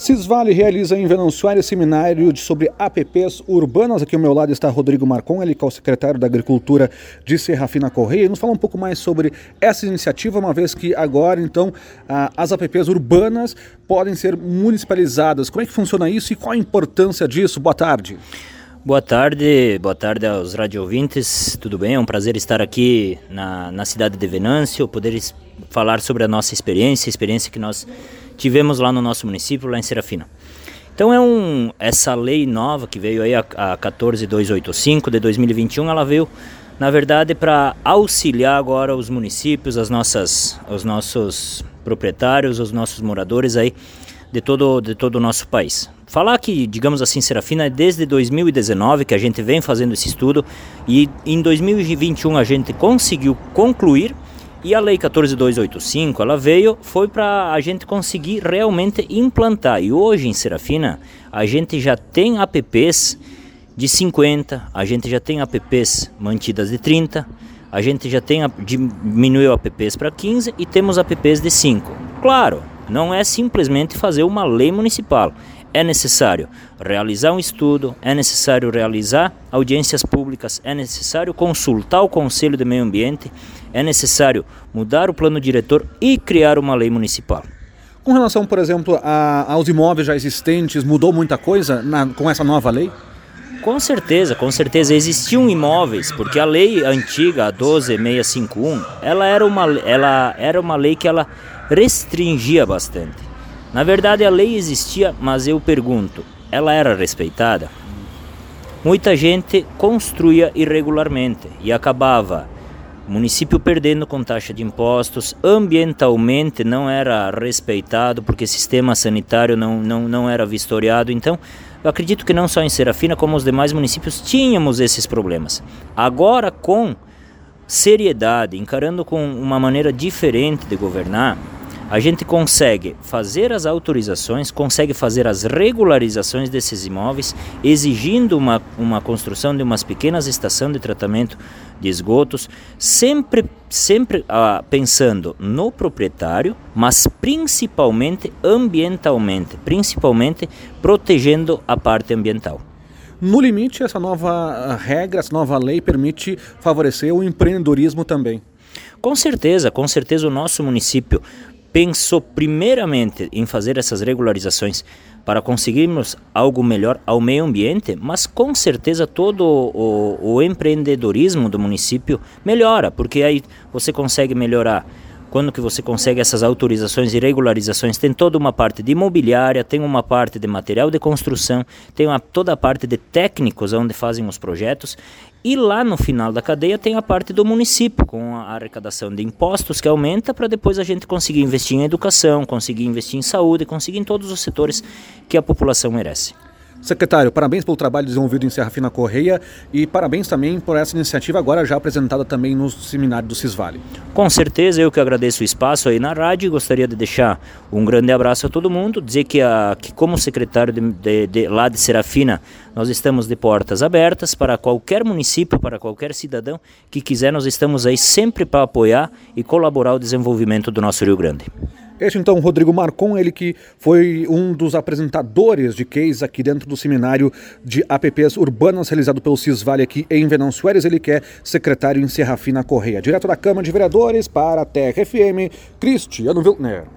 Cisvale realiza em Venançoária seminário sobre APPs urbanas. Aqui ao meu lado está Rodrigo Marcon, ele que é o secretário da Agricultura de Serrafina Correia. E nos fala um pouco mais sobre essa iniciativa, uma vez que agora, então, as APPs urbanas podem ser municipalizadas. Como é que funciona isso e qual a importância disso? Boa tarde. Boa tarde, boa tarde aos radio ouvintes, tudo bem? É um prazer estar aqui na, na cidade de Venâncio, poder falar sobre a nossa experiência, a experiência que nós tivemos lá no nosso município, lá em Serafina. Então é um, essa lei nova que veio aí, a, a 14285 de 2021, ela veio, na verdade, para auxiliar agora os municípios, as nossas, os nossos proprietários, os nossos moradores aí de todo, de todo o nosso país. Falar que, digamos assim, Serafina é desde 2019 que a gente vem fazendo esse estudo e em 2021 a gente conseguiu concluir e a Lei 14285, ela veio, foi para a gente conseguir realmente implantar. E hoje em Serafina, a gente já tem apps de 50, a gente já tem apps mantidas de 30, a gente já tem diminuiu apps para 15 e temos apps de 5. Claro, não é simplesmente fazer uma lei municipal. É necessário realizar um estudo, é necessário realizar audiências públicas, é necessário consultar o Conselho de Meio Ambiente, é necessário mudar o plano diretor e criar uma lei municipal. Com relação, por exemplo, a, aos imóveis já existentes, mudou muita coisa na, com essa nova lei? Com certeza, com certeza existiam imóveis, porque a lei antiga, a 12651, ela era uma, ela era uma lei que ela restringia bastante. Na verdade, a lei existia, mas eu pergunto, ela era respeitada? Muita gente construía irregularmente e acabava município perdendo com taxa de impostos, ambientalmente não era respeitado porque sistema sanitário não, não, não era vistoriado. Então, eu acredito que não só em Serafina, como os demais municípios, tínhamos esses problemas. Agora, com seriedade, encarando com uma maneira diferente de governar, a gente consegue fazer as autorizações, consegue fazer as regularizações desses imóveis, exigindo uma, uma construção de umas pequenas estações de tratamento de esgotos, sempre, sempre ah, pensando no proprietário, mas principalmente ambientalmente, principalmente protegendo a parte ambiental. No limite, essa nova regra, essa nova lei permite favorecer o empreendedorismo também. Com certeza, com certeza o nosso município pensou primeiramente em fazer essas regularizações para conseguirmos algo melhor ao meio ambiente, mas com certeza todo o, o empreendedorismo do município melhora, porque aí você consegue melhorar quando que você consegue essas autorizações e regularizações, tem toda uma parte de imobiliária, tem uma parte de material de construção, tem uma, toda a parte de técnicos onde fazem os projetos e lá no final da cadeia tem a parte do município, com a arrecadação de impostos que aumenta para depois a gente conseguir investir em educação, conseguir investir em saúde, conseguir em todos os setores que a população merece. Secretário, parabéns pelo trabalho desenvolvido em Serra Fina Correia e parabéns também por essa iniciativa agora já apresentada também no seminário do Cisvale. Com certeza, eu que agradeço o espaço aí na rádio e gostaria de deixar um grande abraço a todo mundo, dizer que, a, que como secretário de, de, de, lá de Serafina, nós estamos de portas abertas para qualquer município, para qualquer cidadão que quiser, nós estamos aí sempre para apoiar e colaborar o desenvolvimento do nosso Rio Grande. Este então, Rodrigo Marcon, ele que foi um dos apresentadores de case aqui dentro do seminário de APPs urbanas realizado pelo Cisvale aqui em Venâncio Aires, ele que é secretário em Serrafina Correia. Direto da Câmara de Vereadores para a Terra FM, Cristiano Wilner.